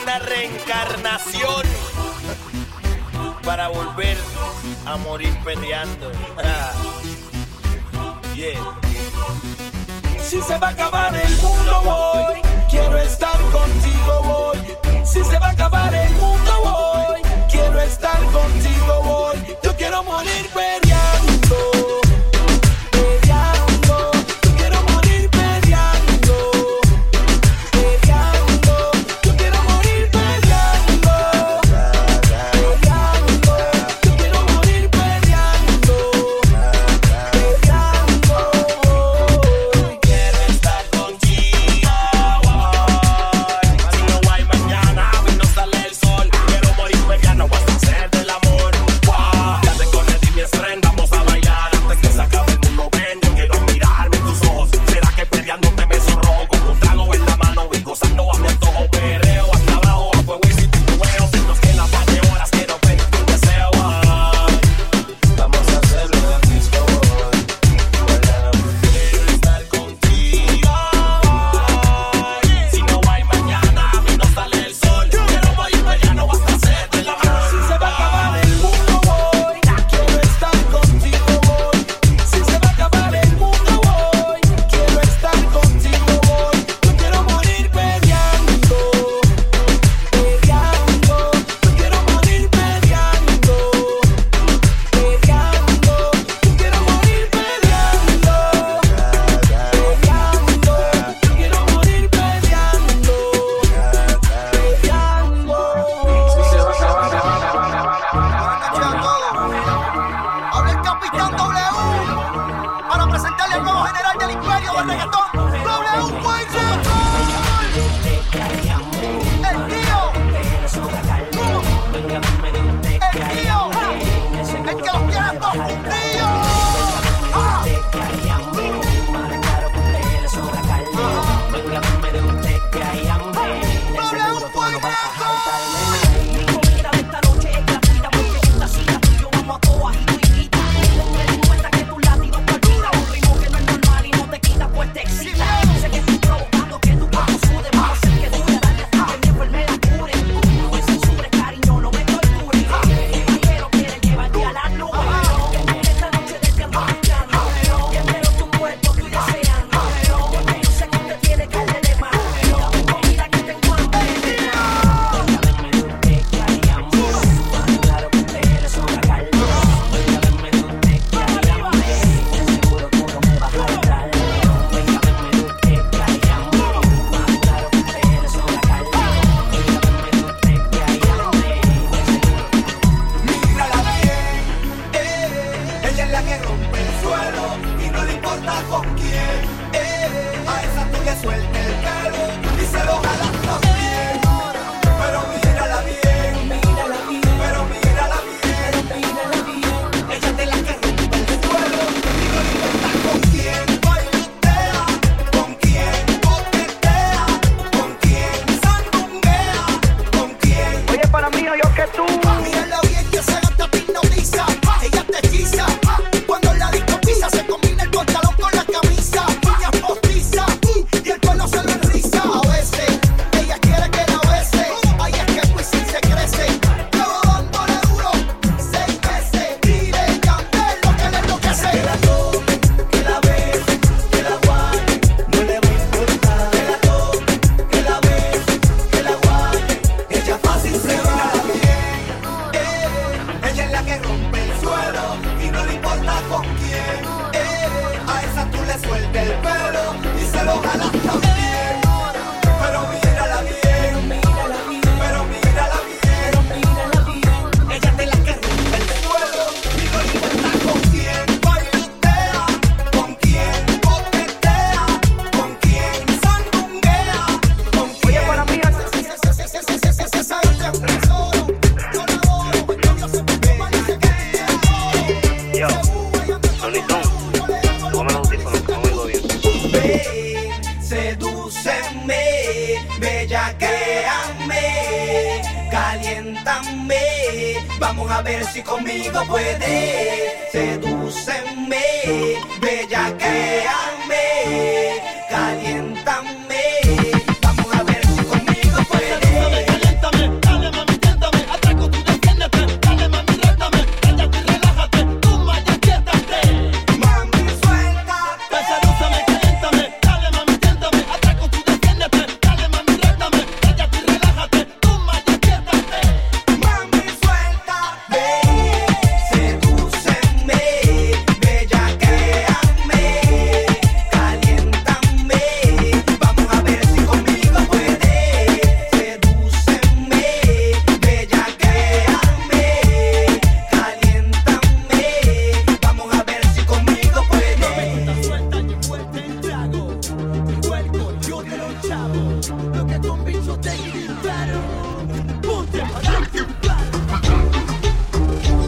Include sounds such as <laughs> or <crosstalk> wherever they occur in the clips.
una reencarnación para volver a morir peleando. <laughs> yeah. Si se va a acabar el mundo hoy, quiero estar contigo hoy. Si se va a acabar el mundo hoy, quiero estar contigo hoy. Yo quiero morir pero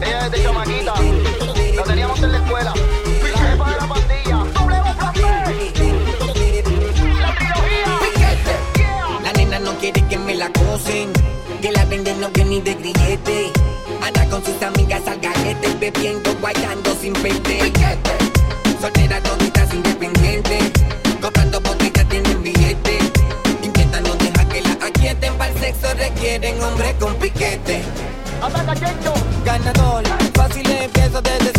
Ella es de chamaquita, la teníamos en la escuela. Piquete de la pandilla, doble La nena no quiere que me la cosen, que la venden no que ni de grillete. Anda con sus amigas al galete, bebiendo, guayando sin pete. Soltera, quieren hombre con piquete. Ganador, fácil empieza desde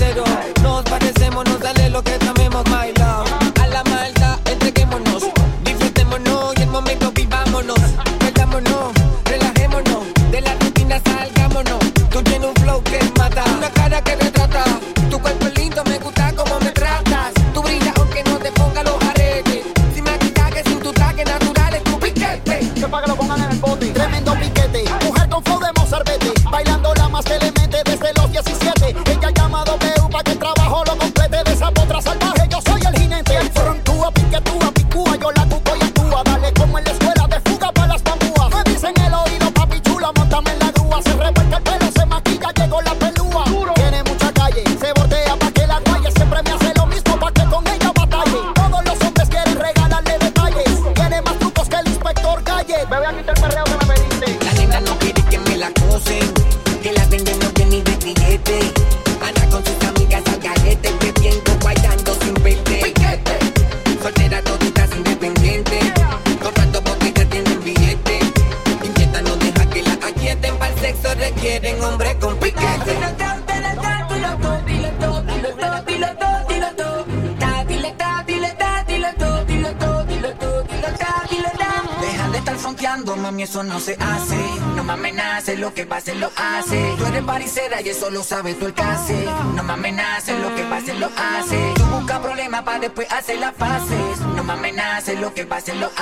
sabe tu alcance. No me amenaces, lo que pase lo hace. Tú busca problemas para después hacer las paces. No me amenaces, lo que pase lo hace.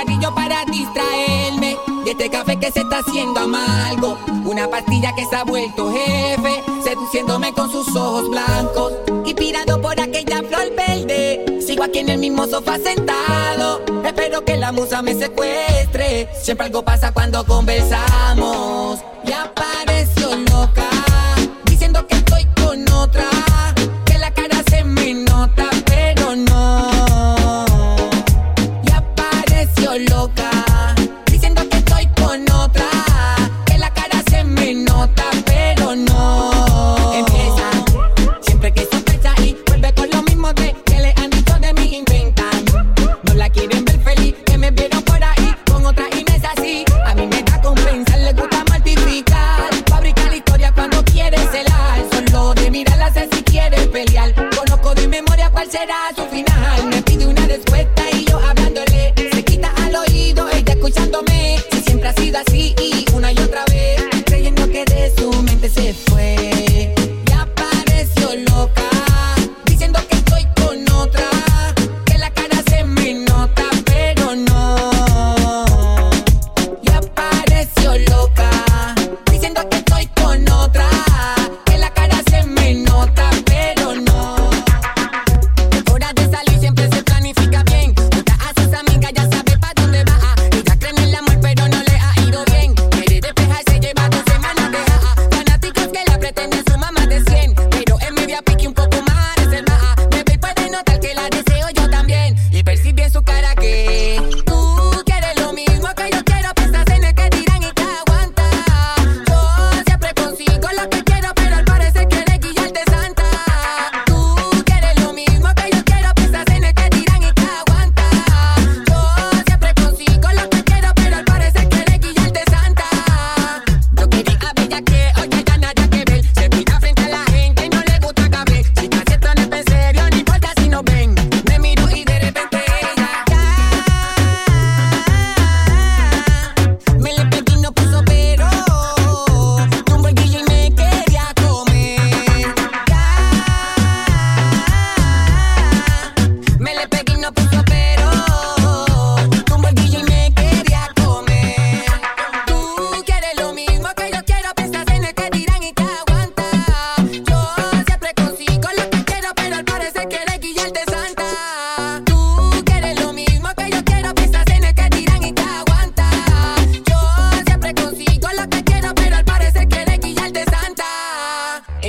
cigarrillo para distraerme. De este café que se está haciendo amargo. Una pastilla que se ha vuelto jefe. Seduciéndome con sus ojos blancos. Y pirando por aquella flor verde. Sigo aquí en el mismo sofá sentado. Espero que la musa me secuestre. Siempre algo pasa cuando conversamos. Y apareció loca.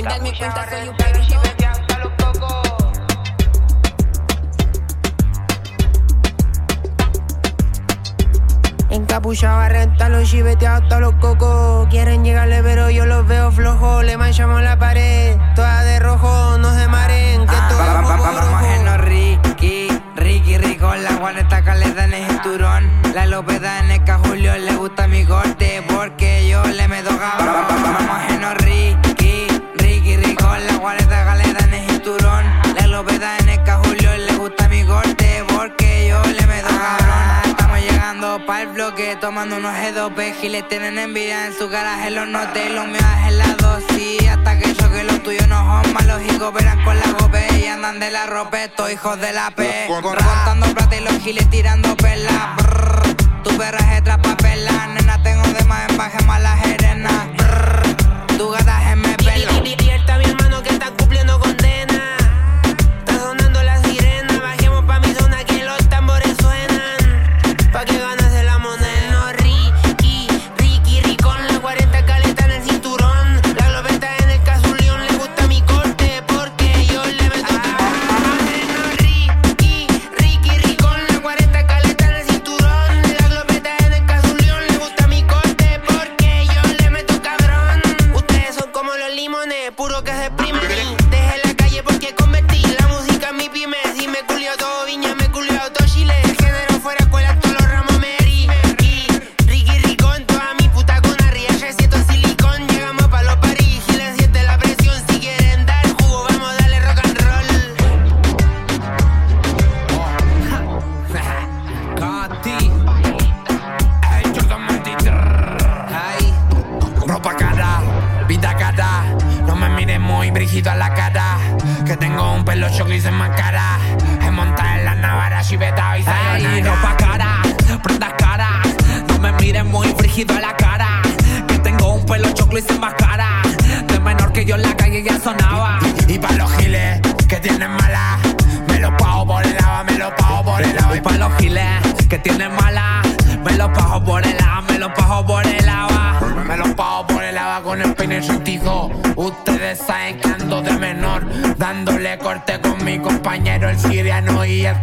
sin darme soy un Encapuchaba, renta los chivetes hasta los cocos. Quieren llegarle, pero yo los veo flojos. Le manchamos la pared, toda de rojo, no se maren. Que ah, todo pa, pa, pa, vamos en Ricky, Ricky Rico, la guareta caleta en el cinturón. La López en el Julio le gusta mi corte porque yo le meto cabrón. bloque tomando unos G2P Giles tienen envidia en su garaje los notes Los míos es helado, sí Hasta que yo que los tuyos no son malos Y verán con la gope Y andan de la ropa estos hijos de la P Contando plata y los giles tirando perlas Tu perra es trapa perla Nena tengo de más empaje malas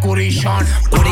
decoration.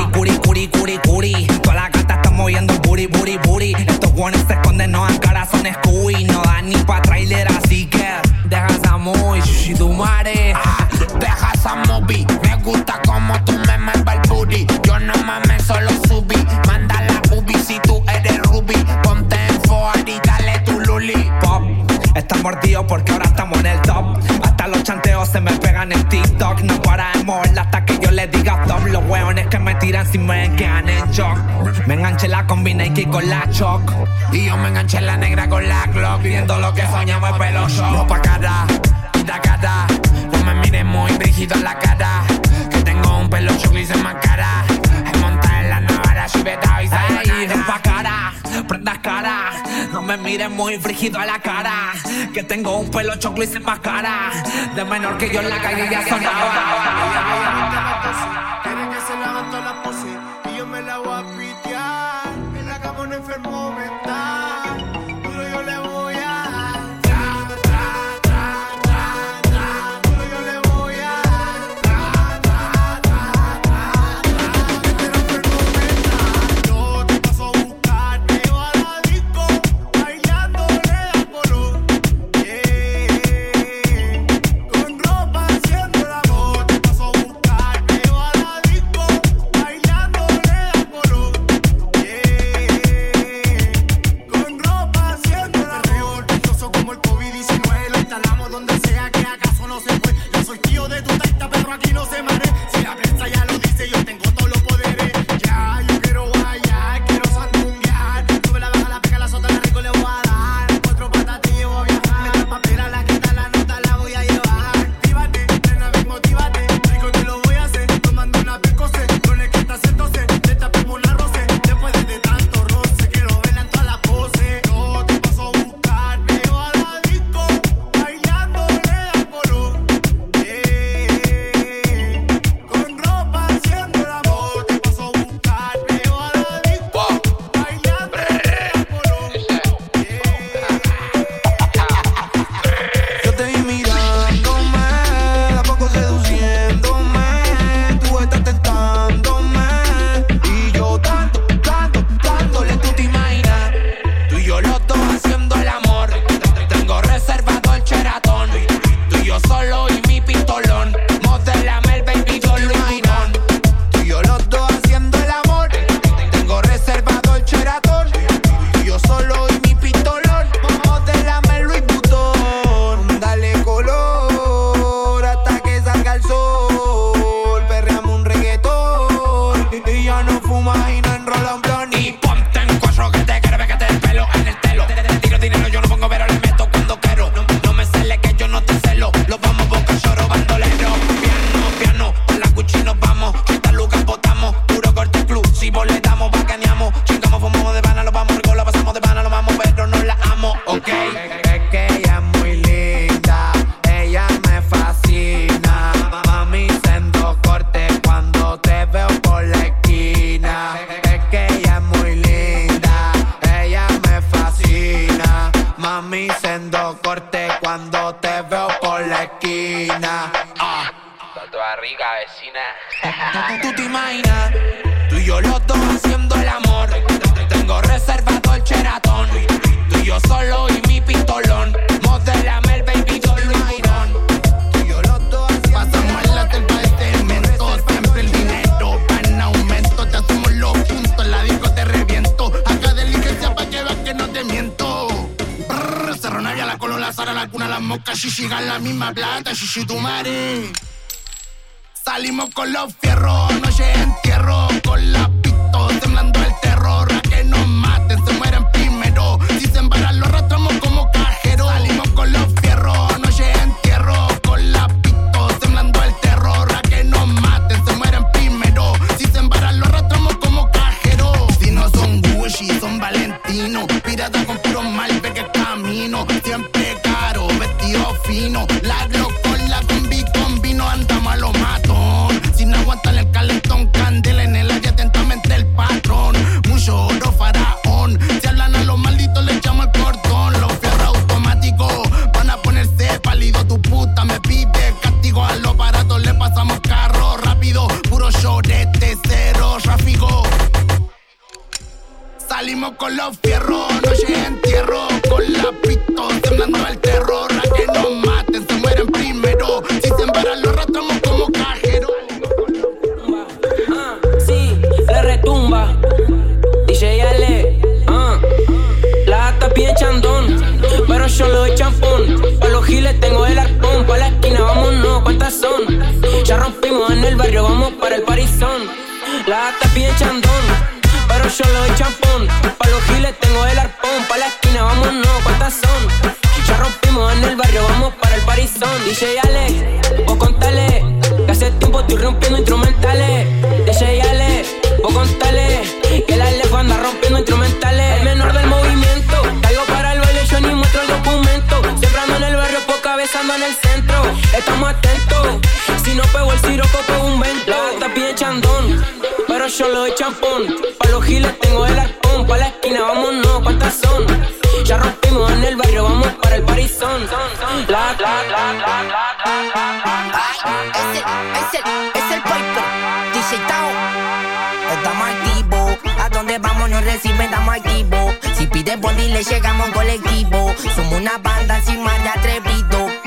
me en shock. Me enganché la combi con la choc. Y yo me enganché la negra con la clock. Viendo lo que soñamos es peloso. No pa' cara, quita cara. No me mires muy rígido a la cara. Que tengo un pelo gris en más cara. Es montar en la navara, chiveta y salir. No pa' cara, prendas cara. No me mires muy frígido a la cara. Que tengo un pelo choclo y sin más cara. De menor que yo en la calle ya sonaba. do marinho. Bondi le llegamos colectivo. Somos una banda encima de atrevido.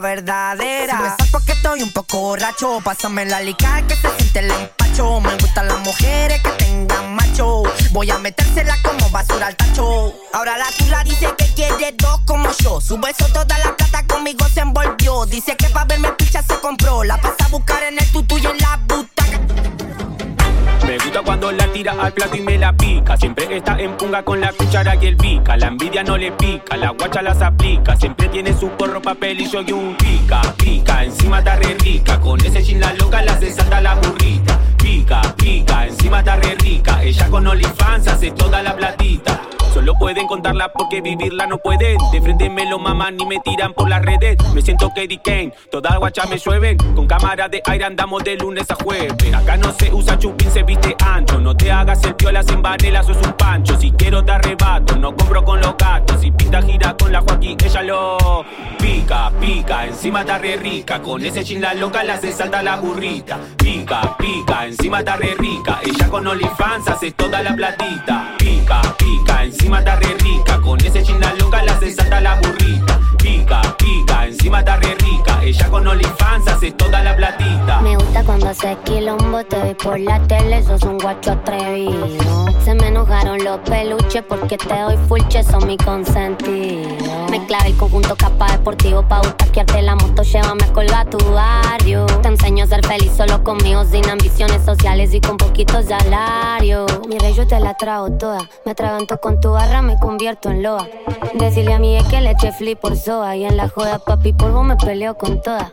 Verdadera. Si me saco que estoy un poco borracho. Pásame la lica que se siente el empacho. Me gustan las mujeres que tengan macho. Voy a metérsela como basura al tacho. Ahora la turra dice que quiere dos como yo. Su beso toda la plata conmigo se envolvió. Dice que pa' verme picha se compró. La pasa a buscar en el tutu y en la. Cuando la tira al plato y me la pica. Siempre está en punga con la cuchara y el pica. La envidia no le pica, la guacha las aplica. Siempre tiene su porro, papelillo y un pica. Pica, encima está re rica. Con ese chin la loca la se salta la burrita. Pica, pica, encima está re rica. Ella con OnlyFans hace toda la platita. Solo pueden contarla porque vivirla no pueden. De frente me lo maman ni me tiran por las redes. Me siento Katie Kane, toda guacha me llueven. Con cámara de aire andamos de lunes a jueves. Acá no se usa chupín, se viste ancho. No te hagas el piola sin varela, sos un pancho. Si quiero te arrebato, no compro con los gatos. Si pinta gira con la Joaquín, ella lo pica, pica. Encima está re rica. Con ese chin la loca la hace salta la burrita. Pica, pica, encima está re rica. Ella con OnlyFans hace toda la platita. Pica, pica, encima está re rica. Con ese chin la loca la hace salta la burrita. Pica, pica, encima está re rica. Ella con OnlyFans hace toda la platita. Me gusta cuando haces quilombo, te vi por la tele, sos un guacho atrevido. Se me enojaron los peluches porque te doy full che, son mi consentido. Me clavé el conjunto capa deportivo pa' butaquearte la moto, llévame a colgar tu barrio. Te enseño a ser feliz solo conmigo, sin ambiciones sociales y con poquito salario. Mi rey, yo te la trago toda, me atraganto con tu barra, me convierto en loa. Decirle a mi ex que le eche flip por soa y en la joda papi polvo me peleo con toda.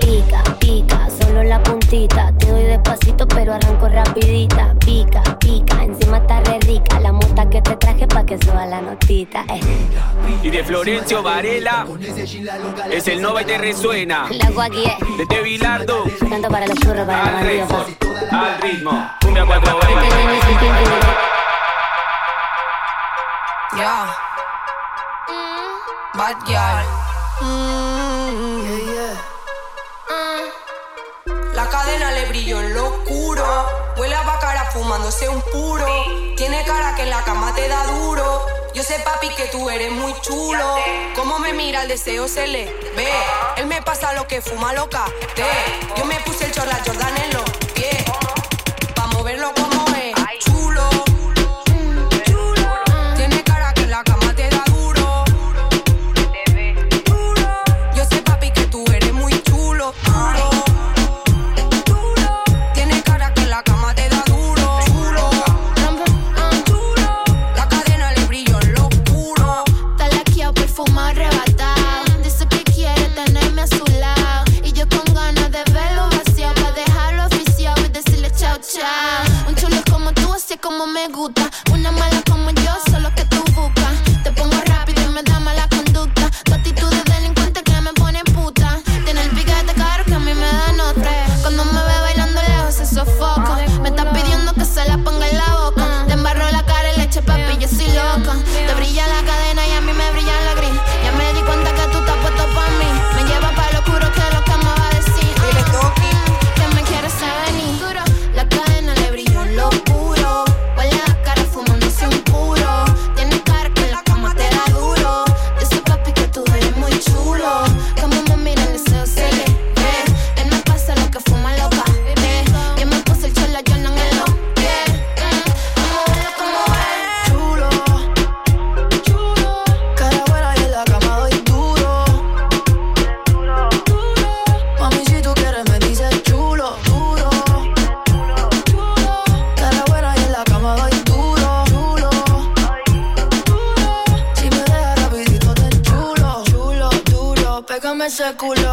Pica, pica, solo la puntita. Te doy despacito, pero arranco rapidita. Pica, pica, encima está re rica. La mota que te traje pa' que suba la notita. Eh. Y de Florencio Varela es el Nova y te resuena. La guaguie, De Te Bilardo tanto para los churros, para los al ritmo, bandidos. al ritmo. Cumbia 420. Yeah. Bad girl. La cadena le brilló en lo oscuro. Huele a bacara fumándose un puro. Tiene cara que en la cama te da duro. Yo sé, papi, que tú eres muy chulo. Cómo me mira el deseo se le ve. Él me pasa lo que fuma loca. Te. Yo me puse el chorla Jordan en los pies. Pa' moverlo como ese culo,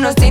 nos tiene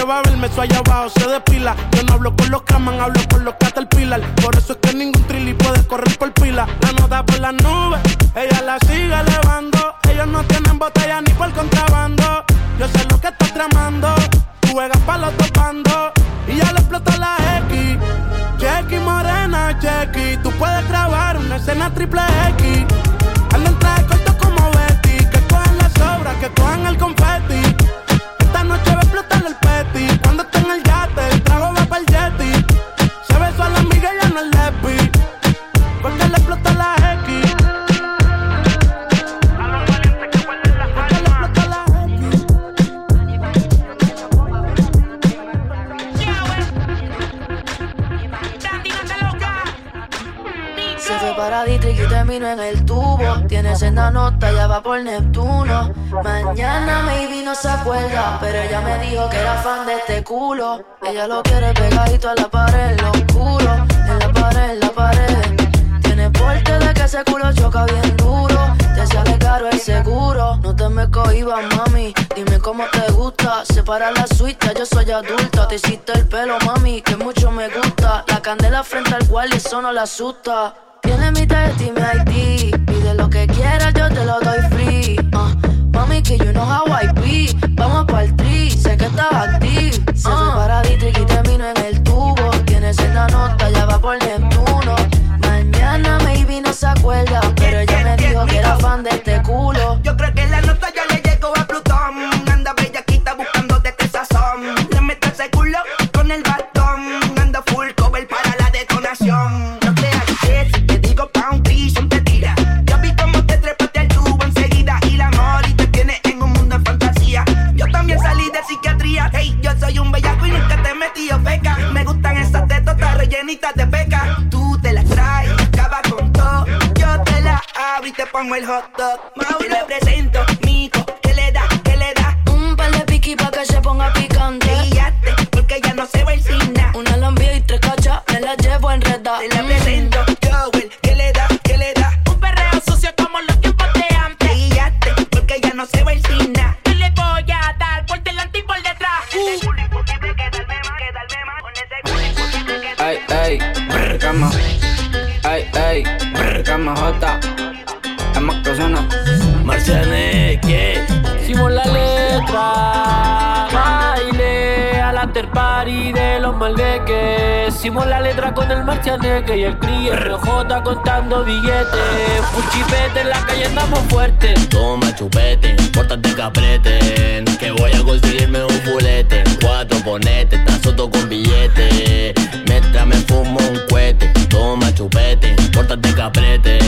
Si sabes que va a verme, eso allá abajo se despila. Yo no hablo con los Kraman, hablo con los Caterpillar. Por eso es que ningún trilly puede correr por pila. La nota por las nubes, ella la sigue elevando. Ellos no tienen botella ni por contrabando. Yo sé lo que estás tramando. Tú juegas pa' los y ya le explota la X. Chequi morena, chequi. Tú puedes grabar una escena triple X. Anda en traje corto como Betty. Que cojan las sobras, que cojan el confeti. Noche va a explotar el peti. Cuando esté en el yate, Se fue para Dietrich y terminó en el tubo. Tiene senda nota, ya va por Neptuno. Mañana maybe no se acuerda, pero ella me dijo que era fan de este culo. Ella lo quiere pegadito a la pared, en lo oscuro. En la pared, en la pared. Tiene porte de que ese culo choca bien duro. Te sale caro el seguro. No te me cohibas, mami. Dime cómo te gusta. Separa la suite, yo soy adulta. Te hiciste el pelo, mami, que mucho me gusta. La candela frente al cual eso no la asusta. Tiene mi test y mi ID. Pide lo que quieras, yo te lo doy free. Ah, mami, que you know how I be. Vamos pa'l tri, sé que estás active. Se fue para Dietrich y terminó en el tubo. Tiene senda nota, ya va por Neptuno. Mañana maybe no se acuerda, pero ella me dijo que era fan de este culo. Yo creo que la nota ya le soy un bellaco y nunca te he metido feca. Me gustan esas tetotas rellenitas de peca. Tú te las traes, acaba con todo. Yo te la abro y te pongo el hot dog. Mauro le presento, mico, que le da, que le da. Un par de piqui pa' que se ponga picante. Guíate, porque ya no se va el cine. Una lambía y tres cachas, me la llevo enredada. Te la presento, cama. Ay, ay, brr, cama jota. Es más que suena. Marcianeque. Hicimos la letra, baile al after party de los maldeques. Hicimos la letra con el marcianeque y el cri, el RJ contando billetes. Puchipete en la calle andamos fuertes. Toma chupete, pórtate que apreten. Que voy a conseguirme un fulete. Cuatro ponete, tan soto con billete. Pórtate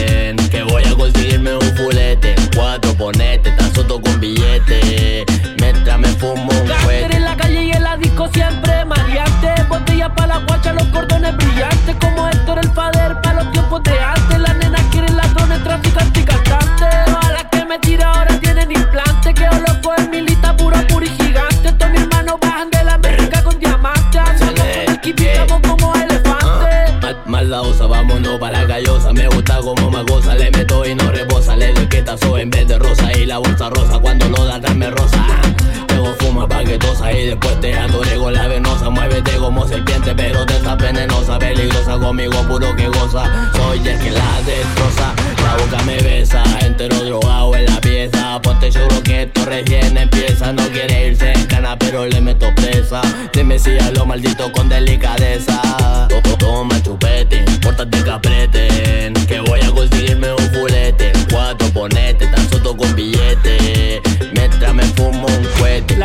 En vez de rosa y la bolsa rosa. Cuando lo da, dame rosa. Luego fuma paquetosa y después te adoré con la venosa. Muévete como serpiente, pero te está venenosa. Peligrosa conmigo, puro que goza. Soy el que la destroza. La boca me besa, entero drogado en la pieza. Ponte seguro que esto recién empieza. No quiere irse en cana, pero le meto presa. Dime si a lo maldito con delicadeza. To- to- Toma chupete, pórtate que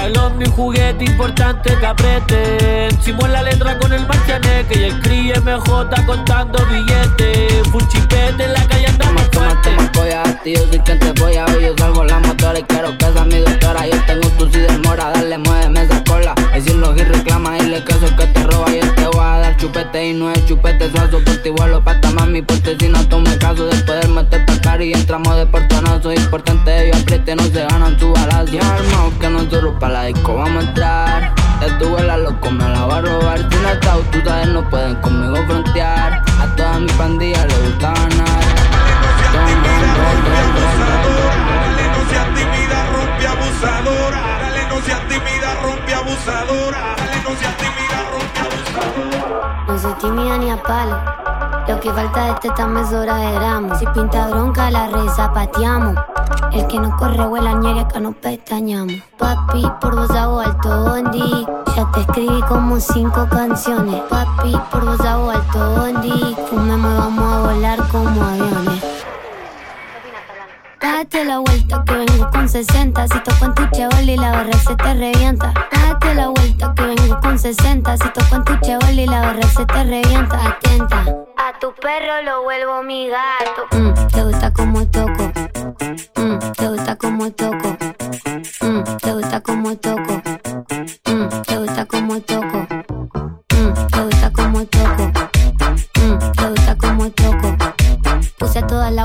Me fumo un ni juguete importante que aprieten. Simón la letra con el marcianeque y el críe MJ contando billetes. Full chipete en la calle andamos fuerte. Voy a tío, soy quien te voy a ver. Yo salgo la motora y quiero que sea mi doctora. Yo tengo tu si demora, dale, muéveme esa cola. Decirlo y reclama y le caso que te roba. Y él te voy a dar chupete y no es chupete suazo. Por ti vuelo pata mami, porque si no tome caso de poder meter y entramos de portonazo. Importante, yo apriete, no se ganan tu balas. Y armado que nosotros pa' la disco vamos a entrar. Ya tu la loco, me la va a robar. Si no está, tú sabes, no pueden conmigo frontear. A toda mi pandilla le gusta ganar. Dale, no seas tímida, rompe abusadora. Dale, no seas tímida, rompe abusadora. Dale, no seas tímida, rompe abusadora. No soy tímida ni a palo. Que falta de este tam es hora de gramo. Si pinta bronca, la reza pateamos. El que no corre vuela ñeri, acá no pestañamos. Papi, por vos hago alto bondi. Ya te escribí como cinco canciones. Papi, por vos hago alto bondi. Fumemos y vamos a volar como aviones. Date la vuelta que vengo con 60 Si toco en tu chevol y la barra se te revienta. Date la vuelta que vengo con 60 Si toco en tu chevol y la barra se te revienta. Atenta. A tu perro lo vuelvo mi gato. Mm, Te gusta como toco. Mm, Te gusta como toco. Mm, Te gusta como toco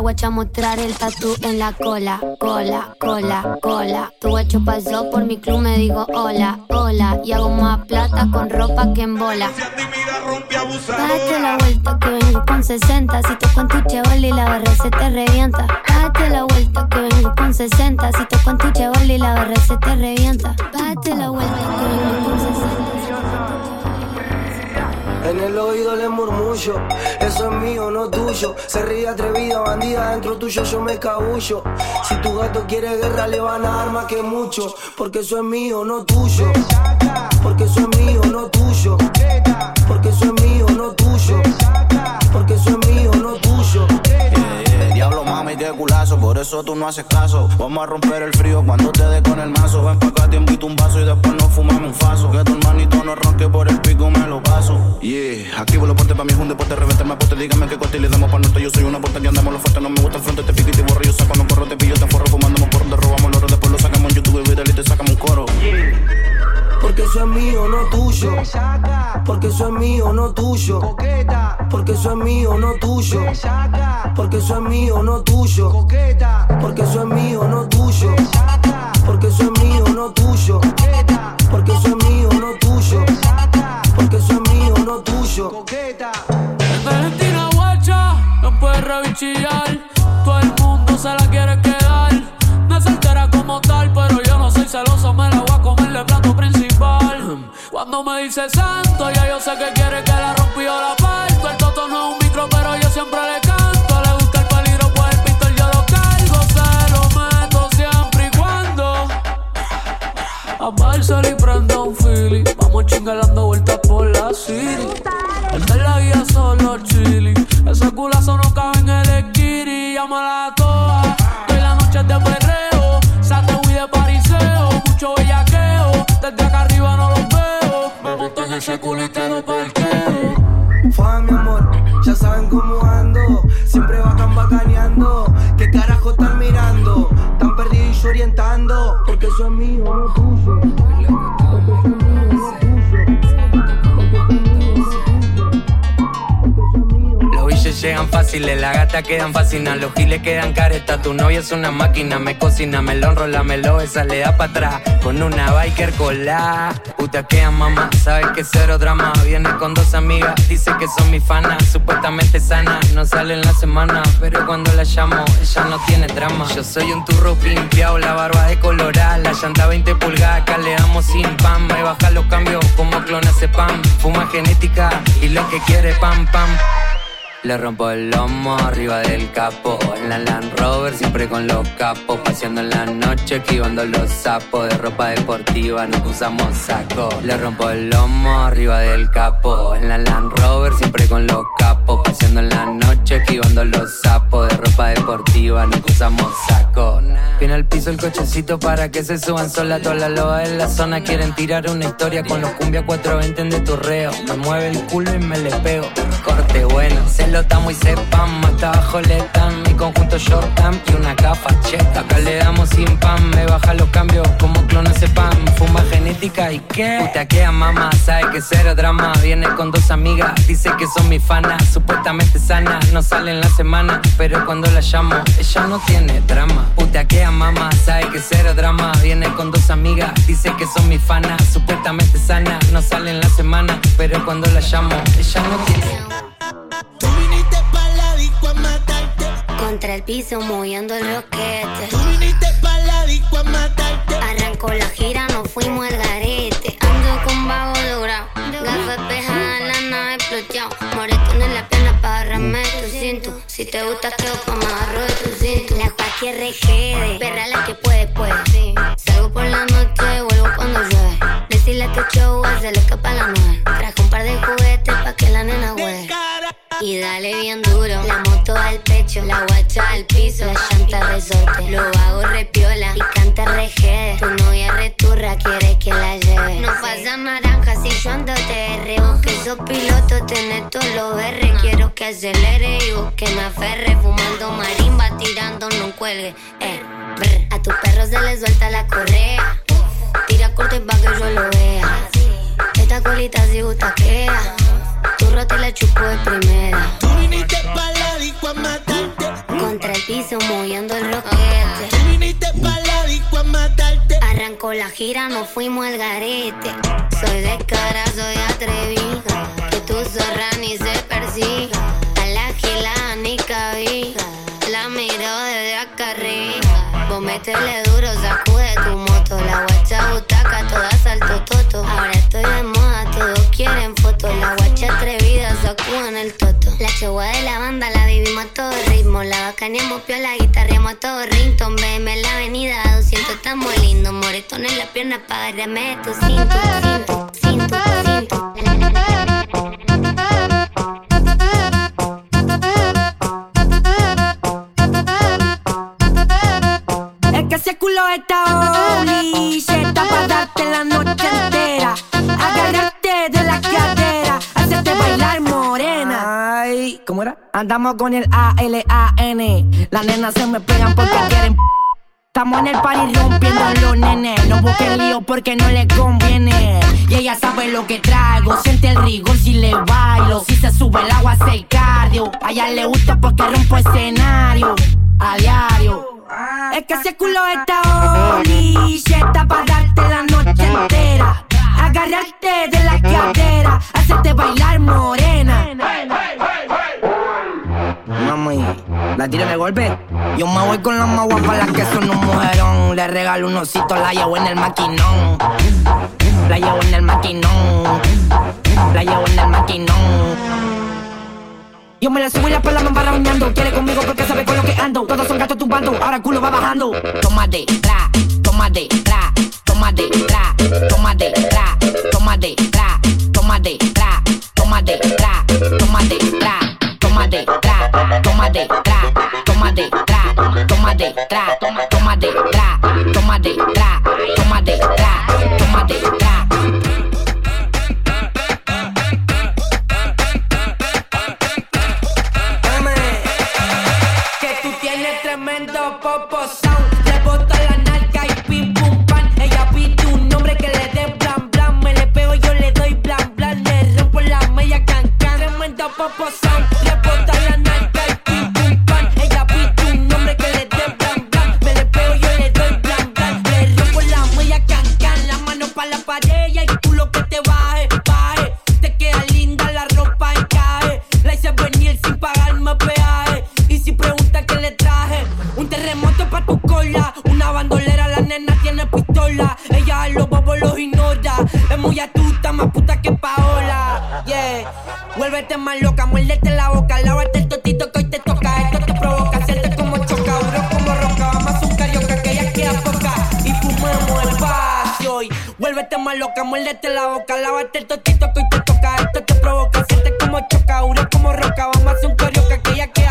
guacha mostrar el tatu en la cola, cola, cola, cola. Tu guacho pasó por mi club, me digo hola, hola. Y hago más plata con ropa que en bola. Date la vuelta que vengo con 60. Si toco en tu chevol y la barra se te revienta. Date la vuelta que vengo con 60. Si toco en tu chevol y la barra se te revienta. Date la vuelta que vengo con 60. En el oído le murmullo, eso es mío, no tuyo. Se ríe atrevida, bandida, dentro tuyo yo me cabullo. Si tu gato quiere guerra, le van a dar más que mucho. Porque eso es mío, no tuyo. Porque eso es mío, no tuyo. Porque eso es mío, no tuyo. Porque eso es mío, no tuyo. Por eso tú no haces caso. Vamos a romper el frío cuando te dé con el mazo. Ven pa' acá, te invito un vaso y después nos fumamos un faso. Que tu hermanito no ronque por el pico, me lo paso. Yeah, activo los portes pa' mí es un deporte, reventarme aporte. Dígame qué corte y le damos pa' norte. Yo soy una puerta que andamos los fuertes, no me gusta el frente, te pico y te borro. Yo saco, no corro, te pillo, te forro, fumando por donde robamos el oro. Después lo sacamos en YouTube, viral y te sacamos un coro. Porque eso es mío, no tuyo. Porque eso es mío, no tuyo. Porque eso es mío, no tuyo. Porque eso es mío, no tuyo. Porque eso es mío, no tuyo. Porque eso es mío, no tuyo. Porque eso es mío, no tuyo. Porque eso es mío, no tuyo. En Valentina guacha, no puede rebichillar. Cuando me dice santo, ya yo sé que quiere que la rompió la parto. El toto no es un micro, pero yo siempre le canto. Le gusta el peligro, pues el pistol yo lo cargo. Se lo meto siempre y cuando. A Marcel y prenda un Philly. Vamos chingalando vueltas por la city. El de la guía solo chili. Ese culazo no cabe en el esquiri. Llámala a todas. Hoy la noche es ese culo y te lo parqueo. Mi amor, ya saben cómo ando. Siempre bacan bacaneando. ¿Qué carajo están mirando? Tan perdido y yo orientando. Porque eso es mío, no tuyo. Llegan fáciles, la gata quedan fascinan, los giles quedan caretas, tu novia es una máquina, me cocina, me lo enrola, me lo esa le da para atrás, con una biker cola, puta queda mamá, sabes que cero drama, viene con dos amigas, dice que son mis fanas, supuestamente sana, no sale en la semana, pero cuando la llamo, ella no tiene drama, yo soy un turro pimpeado, la barba de colorar, la llanta 20 pulgadas, acá le damos sin pam, me baja los cambios como clona pam, fuma genética y lo que quiere pam pam. Le rompo el lomo arriba del capo En la Land Rover siempre con los capos Paseando en la noche esquivando los sapos De ropa deportiva no usamos saco Le rompo el lomo arriba del capo En la Land Rover siempre con los capos capo. Paseando en la noche, esquivando los sapos. De ropa deportiva, no usamos saco. Viene al piso el cochecito para que se suban sola. Todas las lobas en la zona quieren tirar una historia con los cumbia 420 en de torreo. Me mueve el culo y me le pego. Corte bueno, se lo tamo y sepan. Le dan mi conjunto short y una capa checa. Acá le damos sin pan, me baja los cambios como clona sepan. Fuma genética y qué. Te queda mamá, sabe que cero drama. Viene con dos amigas, dice que son mis fanas. Supuestamente sana, no sale en la semana. Pero cuando la llamo, ella no tiene drama. Puteaquea mamá, sabe que cero drama. Viene con dos amigas, dice que son mis fanas. Supuestamente sana, no sale en la semana. Pero cuando la llamo, ella no tiene. Disco a matarte. Contra el piso moviendo el roquete. Tú viniste pa' la disco a matarte. Arrancó la gira, nos fuimos al garete. Ando con vago dorado. Gafas pejadas, la nave exploteado. Moretón en la pierna para agarrarme tu cinto. Si te gusta, quedo pa' amarro de tu cinto. La que regede. Perra la que puede, puede. Salgo por la noche, vuelvo cuando llueve. Decirle que show hace lo que pa' la nueve. Traje un par de juguetes pa' que la nena huele. Y dale bien duro, la moto al pecho, la guacha al piso, la llanta resorte, lo hago repiola y canta regede. Tu novia returra, quiere que la lleve. No pasa naranja si yo ando TR, que sos piloto, tenés todos los R. Quiero que acelere y vos que me aferre, fumando marimba, tirando no cuelgue. Eh. A tus perros se les suelta la correa, tira corte pa' que yo lo vea. Esta colita si butaquea. Tu rota y la chupo de primera. Tú viniste pa' la disco a matarte. Contra el piso moviendo el roquete. Tú viniste pa' la disco a matarte. Arrancó la gira, nos fuimos al garete. Soy de cara, soy atrevida. Que tu zorra ni se persiga. A la gila ni cabija. La miro desde acá arriba. Vos métele duro, sacude tu moto. La guacha butaca, toda salto toto. Ahora estoy de moda, fotos. La guacha atrevida, sacuden el toto. La chegua de la banda la vivimos a todo ritmo. La bacaneamos piola, guitarreamos a todo rington. Veme en la avenida, 200 estamos lindos. Moretón en la pierna, pa' agarrarme tu cinto, cinto, cinto, cinto. Andamos con el A-L-A-N. Las nenas se me pegan porque quieren. Estamos en el party rompiendo los nenes. No busquen lío porque no les conviene. Y ella sabe lo que traigo. Siente el rigor si le bailo. Si se sube el agua, hace cardio. A ella le gusta porque rompo escenario. A diario. Es que ese culo está oli, está para darte la noche entera. Agarrarte de la cadera, hacerte bailar morena. Mami, la tiro de golpe. Yo me voy con las más guapas, las que son un mujerón. Le regalo un osito, la llevo en el maquinón. La llevo en el maquinón. La llevo en el maquinón. Yo me la subo y la pela me va. Quiere conmigo porque sabe con lo que ando. Todos son gatos tumbando, ahora el culo va bajando. Toma de tra, toma de tra, toma de tra, toma de tra, toma de tra, toma de tra, toma de tra, toma de tra, toma de tra, toma de tra, toma de tra, toma de tra, toma de tra, toma de tra, toma de tra, toma de tra. Que tú tienes tremendo popo sound. Le boto la narca y pim pum pan. Ella pide un nombre que le dé blan blan. Me le pego, yo le doy blan blan. Le rompo la media can can. Tremendo popo sound. Una bandolera, la nena tiene pistola. Ella a los bobos los ignora. Es muy astuta, más puta que Paola. Yeah, vuélvete más loca, muérdete la boca. Lávate el totito que hoy te toca. Esto te provoca, siente como choca. Duro como roca, vamos a un carioca que ya queda poca. Y fumemos espacio. Y vuelve mete más loca, muérdete la boca, lávate el totito que hoy te toca. Esto te provoca, siente como choca, ura como roca. Vamos a hacer un que aquella queda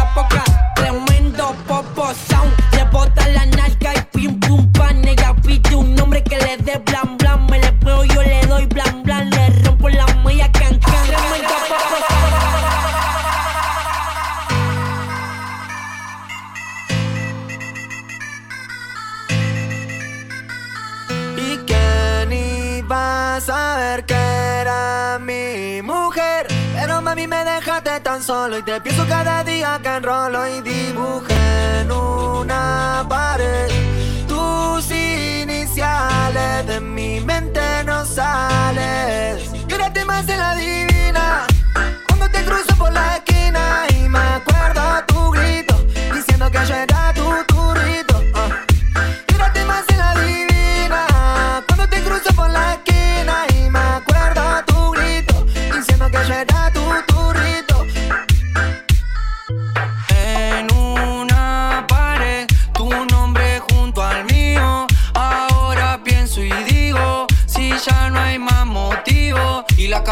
saber que era mi mujer? Pero mami me dejaste tan solo y te pienso cada día que enrolo y dibujé en una pared tus iniciales de mi mente no sales. Quédate más en la divina cuando te cruzo por la esquina y me acuerdo tu grito diciendo que yo era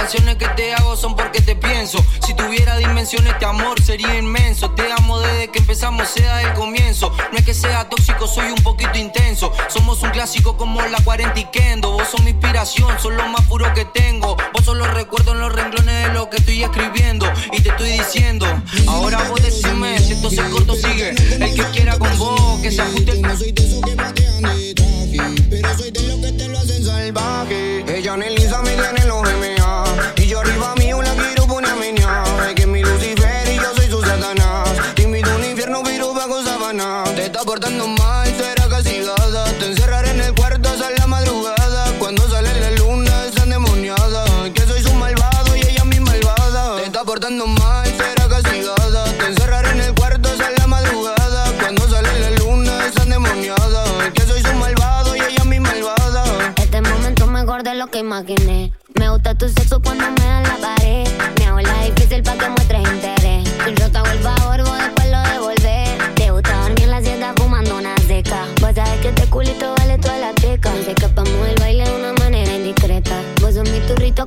canciones que te hago son porque te pienso. Si tuviera dimensiones este amor sería inmenso. Te amo desde que empezamos, sea el comienzo. No es que sea tóxico, soy un poquito intenso. Somos un clásico como la 40 y Kendo Vos sos mi inspiración, sos lo más puro que tengo. Vos sos los recuerdos en los renglones de lo que estoy escribiendo. Y te estoy diciendo Ahora vos decime si esto se corto sigue. El que quiera con vos, que se ajuste. Traje, pero soy de los que te lo hacen salvaje. Ella en Elisa me tiene tu sexo cuando me da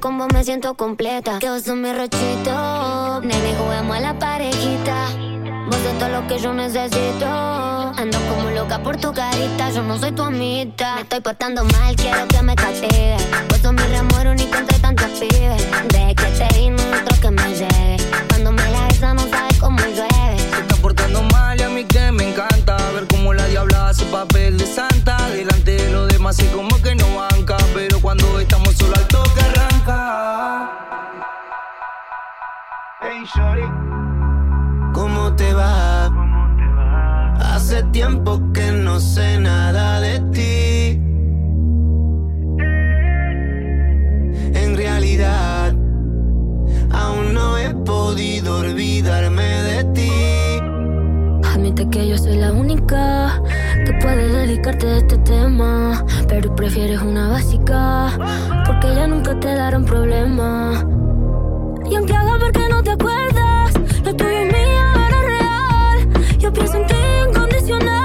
con vos me siento completa. Que vos sos mi rochito. Nene, juguemos a la parejita. Vos sos todo lo que yo necesito. Ando como loca por tu carita, yo no soy tu amita. Me estoy portando mal, quiero que me castigue. Vos sos mi remoro único entre tantos pibes. Deje que te y no otro que me llegue. Cuando me la besa no sabes cómo llueve. Se está portando mal y a mí que me encanta ver cómo la diabla hace papel de santa delante de los demás y como que no banca pero cuando estamos solo al toque Hey, shorty. ¿Cómo te va? Hace tiempo que no sé nada de ti. En realidad, aún no he podido olvidarme de ti. Admite que yo soy la única que puede dedicarte a este tema. Pero prefieres una básica, porque ya nunca te darán problema. Y aunque haga ver que no te acuerdas, lo tuyo y mío era real. Yo pienso en ti incondicional.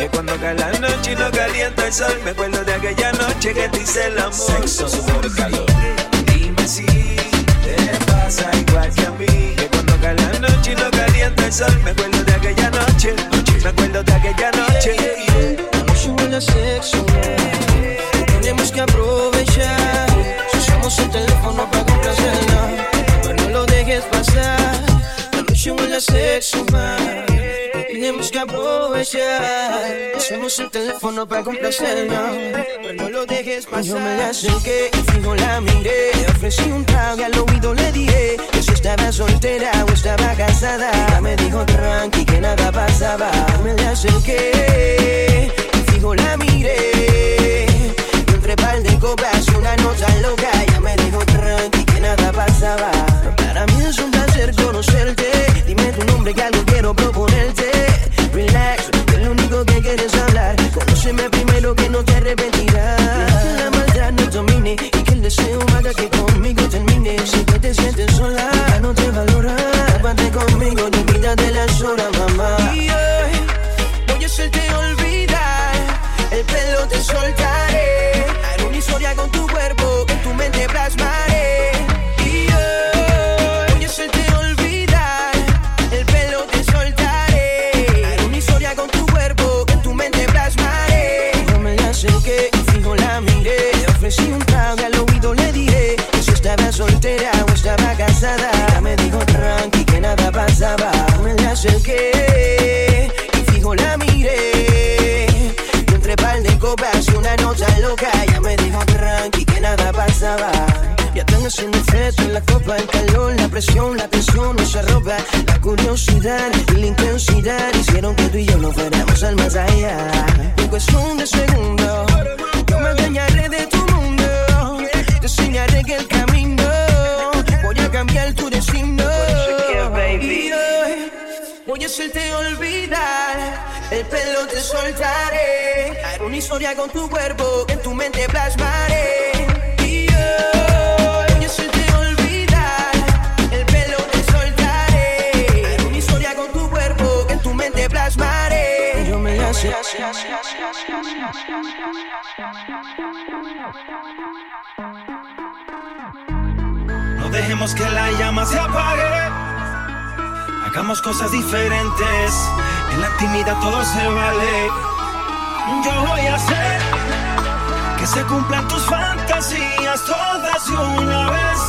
Que cuando cae la noche y no calienta el sol, me acuerdo de aquella noche que te hice el amor. Sexo, sudor calor. Dime si te pasa igual que a mí. Que cuando cae la noche y no calienta el sol, me acuerdo de aquella noche. Me acuerdo de aquella noche. La noche huele a sexo, tenemos que aprovechar. Si usamos el teléfono para complacerla, pero no lo dejes pasar. La noche huele a sexo, man. Aprovechar. Usamos el teléfono para complacerla, pero no lo dejes pasar. Yo me la acerqué y fijo la miré. Le ofrecí un trago y al oído le dije que si estaba soltera o estaba casada. Ella me dijo tranqui que nada pasaba. Me la acerqué y fijo la miré. Y entre par de copas y una nota loca. Ella me dijo tranqui que nada pasaba. Para mí es un placer conocerte. Dime tu nombre que algo quiero proponerte. Que que quieres hablar. Conóceme primero que no te arrepentirás. Que la maldad no domine y que el deseo haga que conmigo termine. Si tú te sientes sola, y una nota loca. Ella me dijo tranqui que nada pasaba. Ya están haciendo efecto en la copa, el calor, la presión, la tensión, nuestra ropa, la curiosidad y la intensidad hicieron que tú y yo no fuéramos al más allá. En cuestión de segundos, yo me adueñaré de tu mundo, te enseñaré que el camino voy a cambiar tu destino. Y hoy voy a hacerte olvidar, el pelo te soltaré, haré una historia con tu cuerpo, en tu mente plasmaré. Y hoy voy a hacerte olvidar, el pelo te soltaré, haré una historia con tu cuerpo, en tu mente plasmaré. Yo me la sé. No dejemos que la llama se apague. Hagamos cosas diferentes. En la intimidad todo se vale. Yo voy a hacer que se cumplan tus fantasías todas de una vez.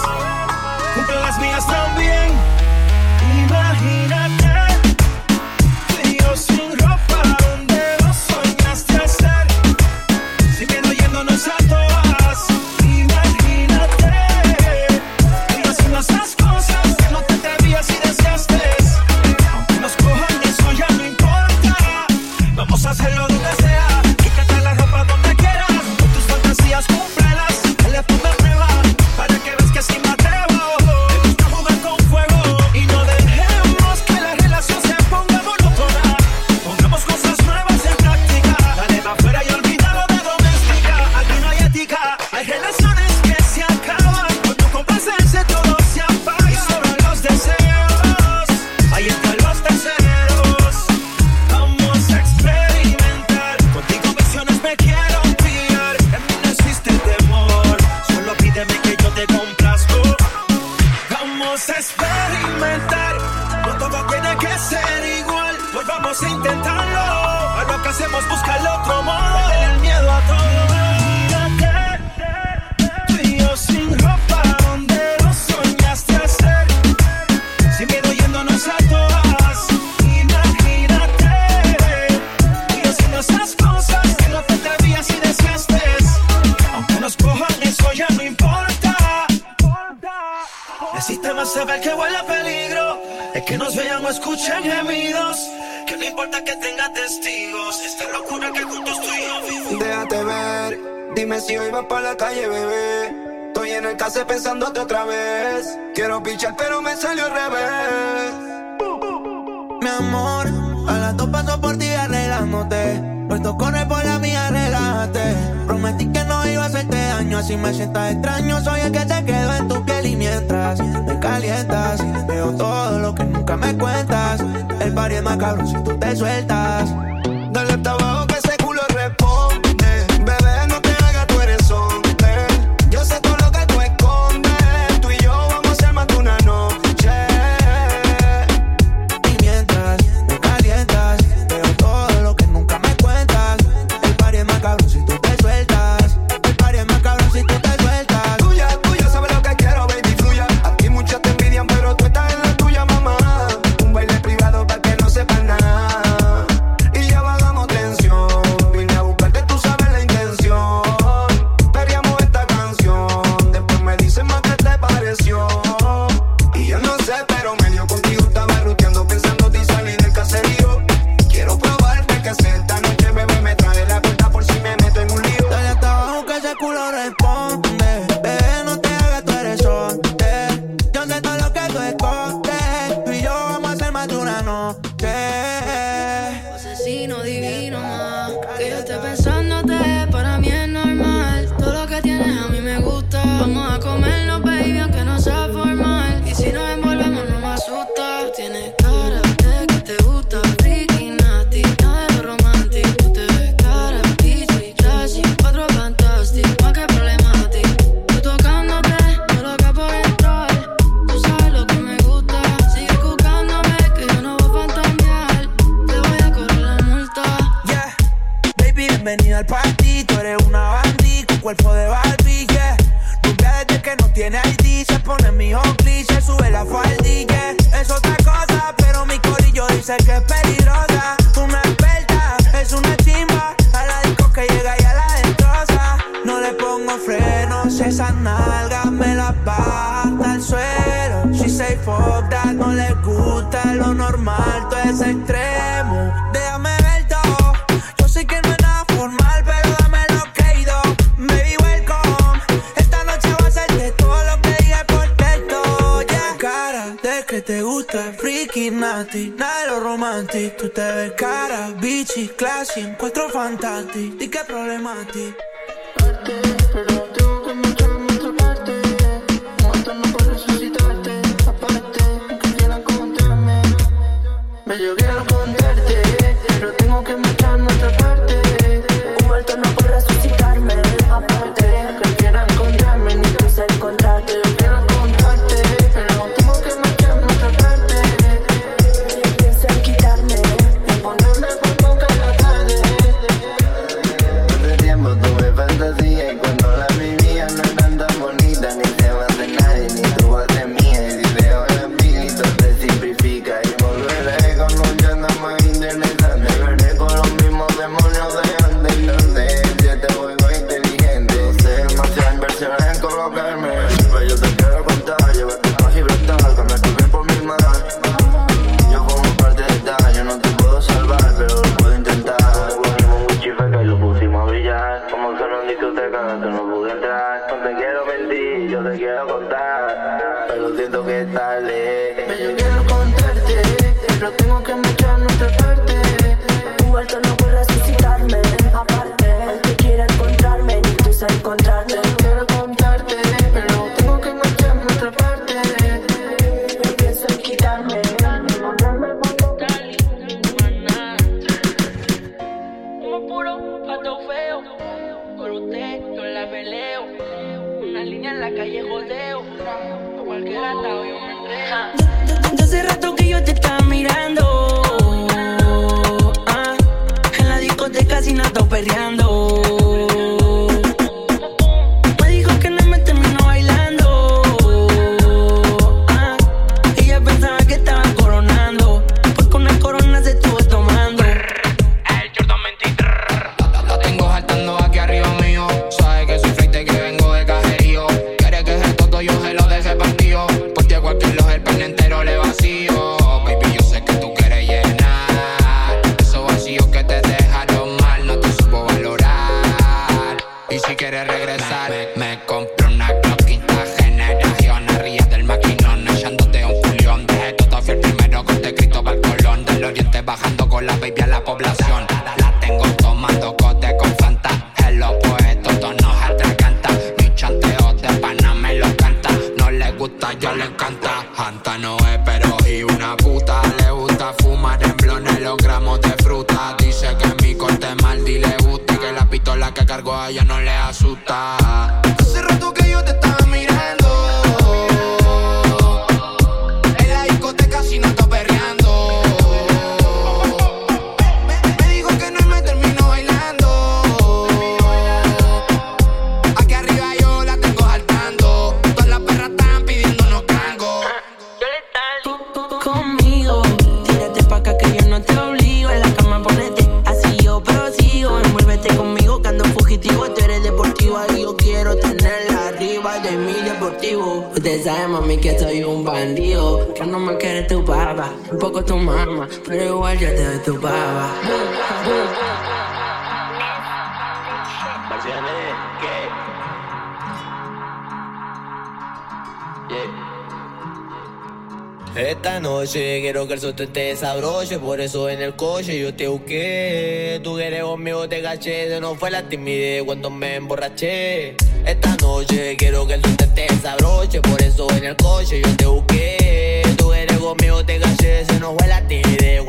desabroche, por eso en el coche yo te busqué. Tú eres conmigo te caché, de no fue la timidez cuando me emborraché. Esta noche quiero que el dulce te desabroche, por eso en el coche yo te busqué. Tú eres conmigo te caché, se nos fue la timidez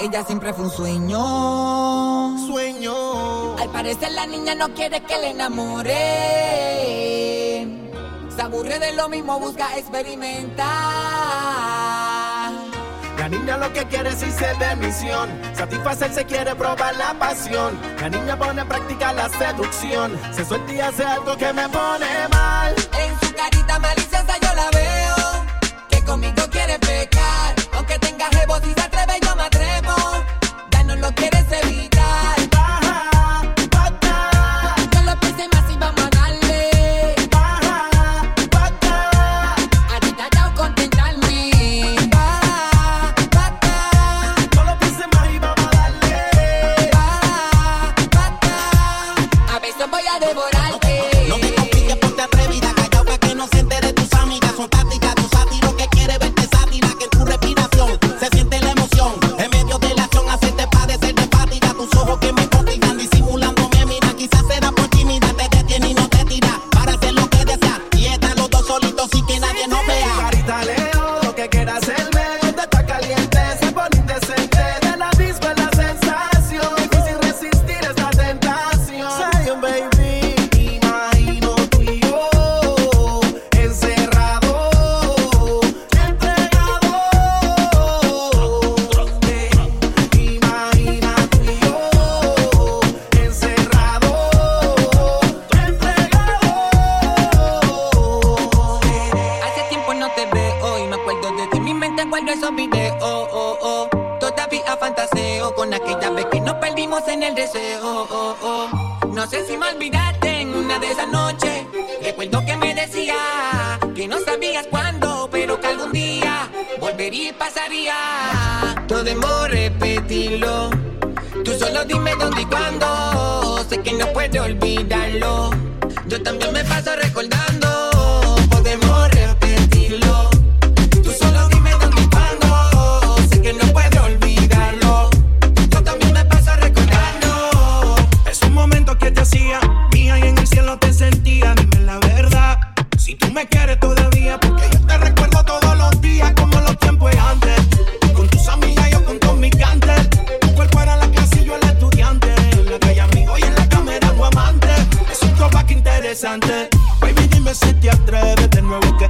ella siempre fue un sueño. Sueño. Al parecer la niña no quiere que le enamore. Se aburre de lo mismo, busca experimentar. La niña lo que quiere es irse de misión, satisfacerse quiere probar la pasión. La niña pone en práctica la seducción, se suelta y hace algo que me pone mal. En su carita maliciosa yo la veo, que conmigo si te atreves de nuevo que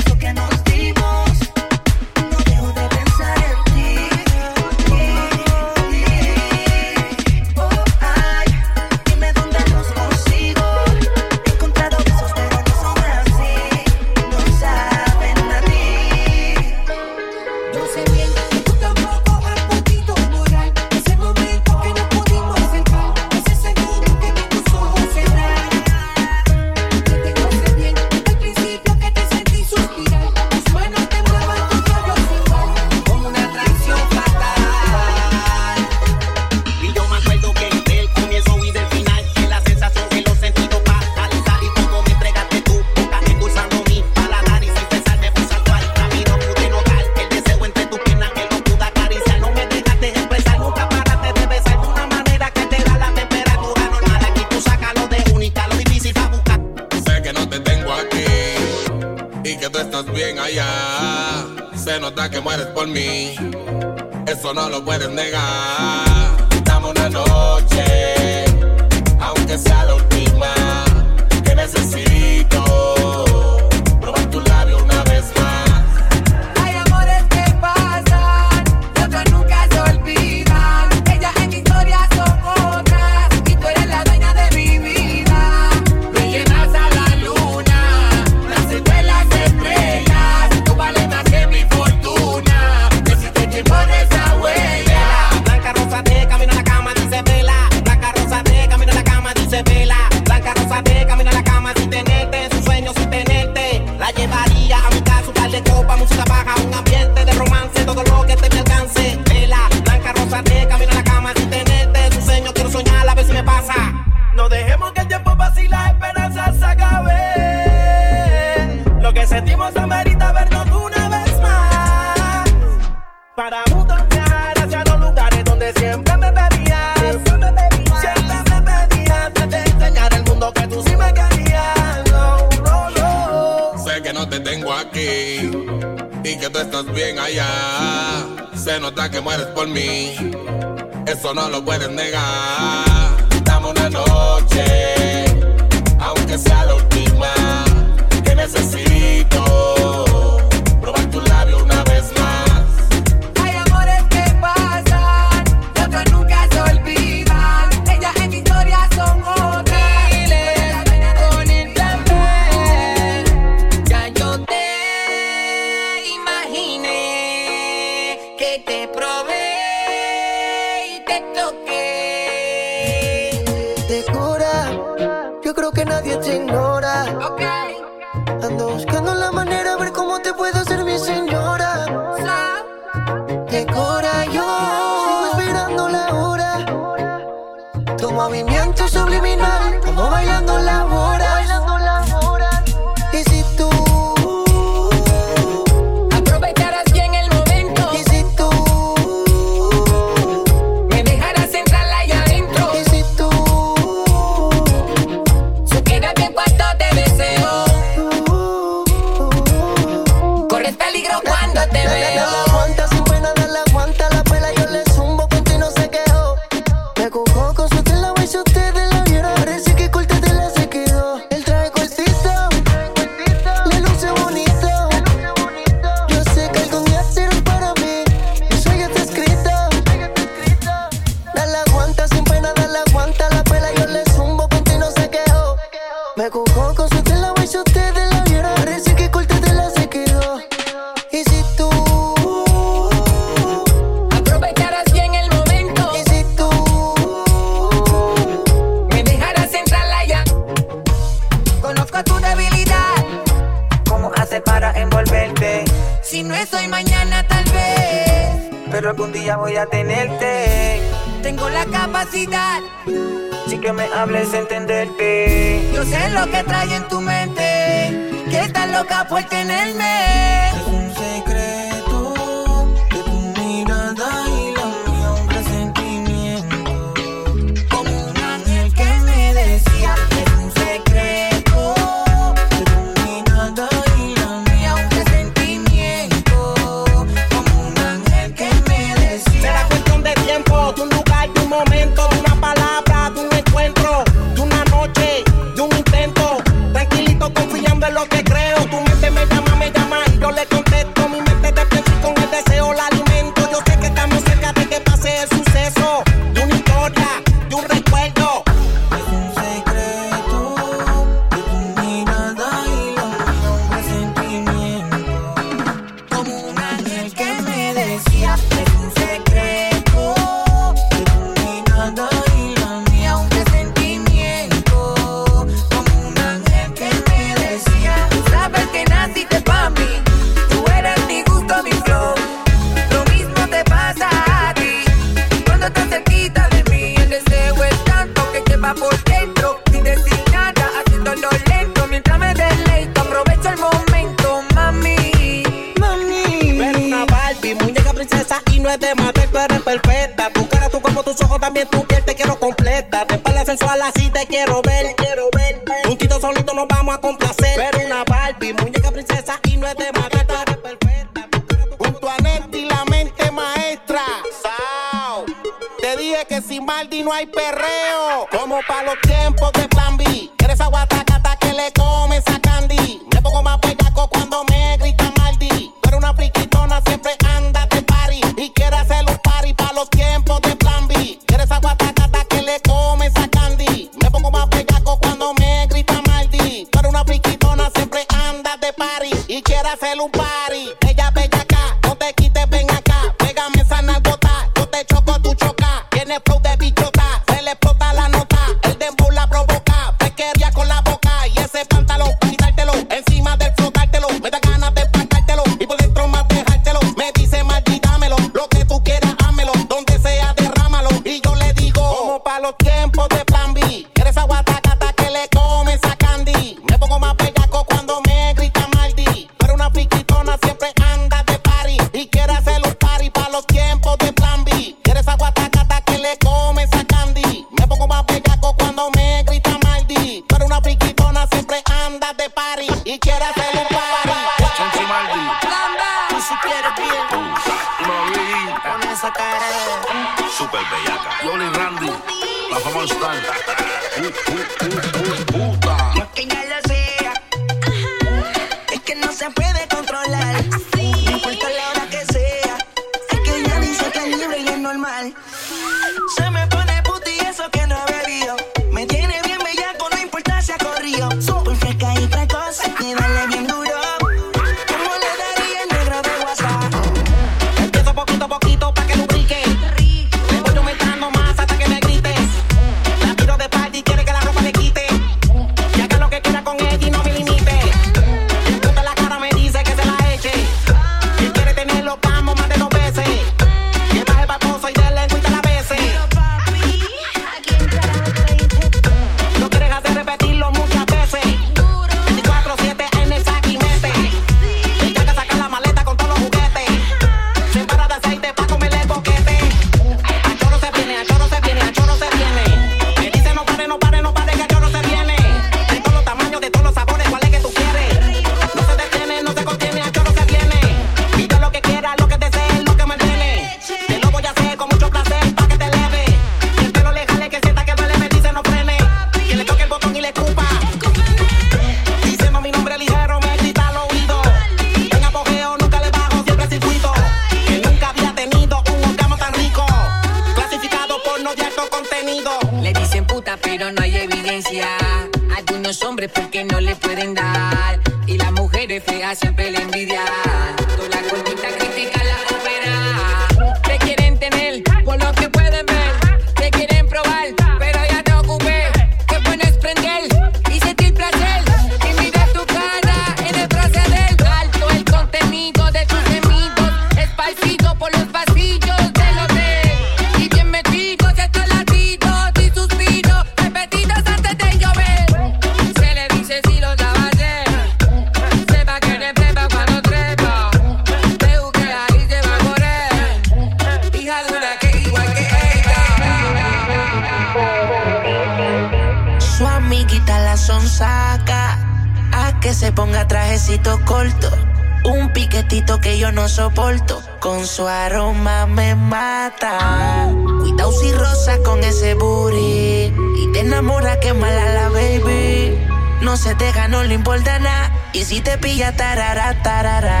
soporto, con su aroma me mata. Cuidado si rosa con ese booty y te enamora que mala la baby. No se te ganó, no le importa nada. Y si te pilla tarara tarara.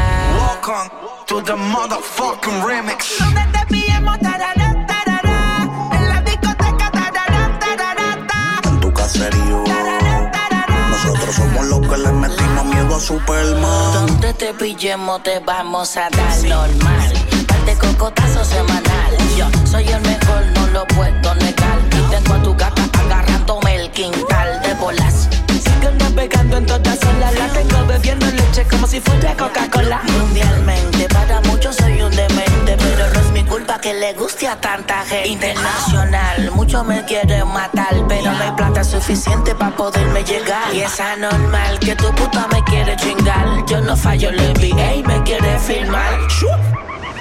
To the motherfucking remix. Donde te pillemos tarara. En la discoteca tarara tu caserío. Somos los que le metimos miedo a Superman. Donde te pillemos te vamos a dar normal. Parte cocotazo semanal. Yo soy el mejor, no lo puedo negar. Y tengo a tu gata agarrándome el quintal de bolas Sigo navegando en todas olas. La tengo bebiendo leche como si fuera Coca-Cola. Mundialmente, para muchos soy un demente. Pero no es mi culpa que le guste a tanta gente. Internacional, muchos me quieren matar. Pero no hay plata suficiente para poderme llegar. Y es anormal que tu puta me quiere chingar. Yo no fallo, le vi, ey, me quiere filmar.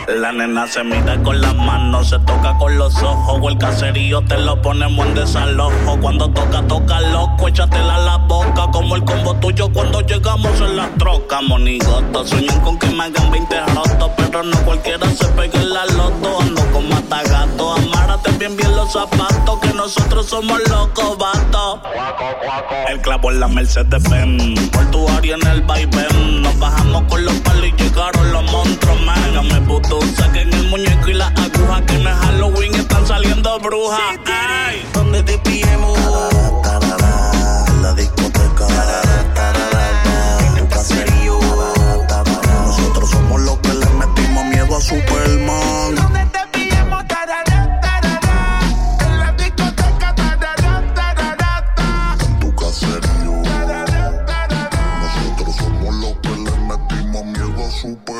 La nena se mide con las manos, se toca con los ojos. O el caserío te lo ponemos en desalojo. Cuando toca, toca loco, échatela a la boca. Como el combo tuyo cuando llegamos en la troca. Monigoto, sueñan con que me hagan 20 rotos. Pero no cualquiera se pegue en la loto. Ando con matagato, amárate bien, bien los zapatos, que nosotros somos los cobatos. El clavo en la Mercedes Benz, portuario en el vaivén. Nos bajamos con los palos y llegaron los monstruos, man. Me puto, saquen el muñeco y las agujas, que en Halloween están saliendo brujas. Ay. Donde te pillemos? La discoteca. En. Nosotros somos los que le metimos miedo a Superman. Nosotros